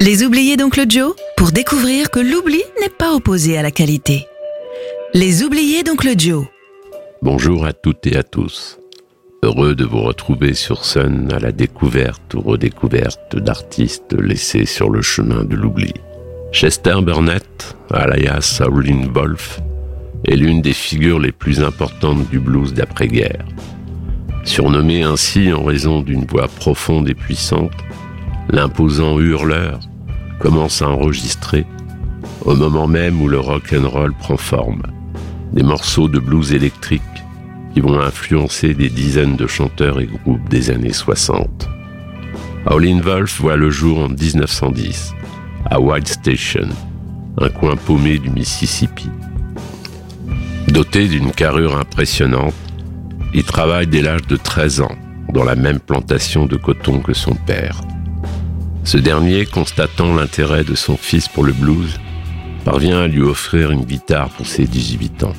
Les oubliés d'Oncle Joe pour découvrir que l'oubli n'est pas opposé à la qualité. Les oubliés d'Oncle Joe. Bonjour à toutes et à tous. Heureux de vous retrouver sur Sun à la découverte ou redécouverte d'artistes laissés sur le chemin de l'oubli. Chester Burnett, alias Howlin' Wolf, est l'une des figures les plus importantes du blues d'après-guerre. Surnommé ainsi en raison d'une voix profonde et puissante, l'imposant hurleur commence à enregistrer au moment même où le rock and roll prend forme. Des morceaux de blues électrique qui vont influencer des dizaines de chanteurs et groupes des années 60. Howlin' Wolf voit le jour en 1910 à White Station, un coin paumé du Mississippi. Doté d'une carrure impressionnante, il travaille dès l'âge de 13 ans dans la même plantation de coton que son père. Ce dernier, constatant l'intérêt de son fils pour le blues, parvient à lui offrir une guitare pour ses 18 ans.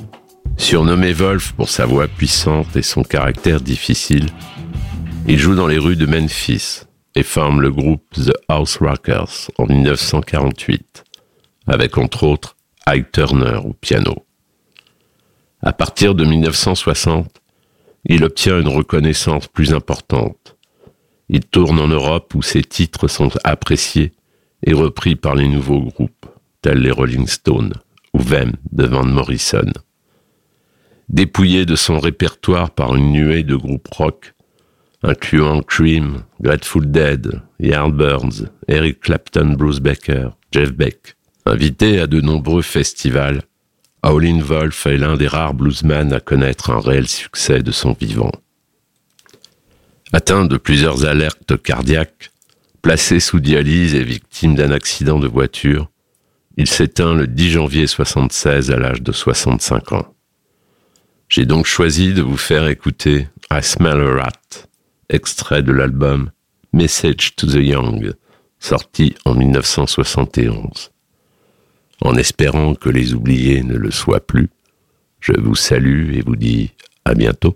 Surnommé Wolf pour sa voix puissante et son caractère difficile, il joue dans les rues de Memphis et forme le groupe The House Rockers en 1948, avec entre autres Ike Turner au piano. À partir de 1960, il obtient une reconnaissance plus importante il tourne en Europe où ses titres sont appréciés et repris par les nouveaux groupes, tels les Rolling Stones ou Vem de Van Morrison. Dépouillé de son répertoire par une nuée de groupes rock, incluant Cream, Grateful Dead, Yardbirds, Eric Clapton, Bruce Becker, Jeff Beck. Invité à de nombreux festivals, Howlin' Wolf est l'un des rares bluesmen à connaître un réel succès de son vivant. Atteint de plusieurs alertes cardiaques, placé sous dialyse et victime d'un accident de voiture, il s'éteint le 10 janvier 76 à l'âge de 65 ans. J'ai donc choisi de vous faire écouter I Smell a Rat, extrait de l'album Message to the Young, sorti en 1971. En espérant que les oubliés ne le soient plus, je vous salue et vous dis à bientôt.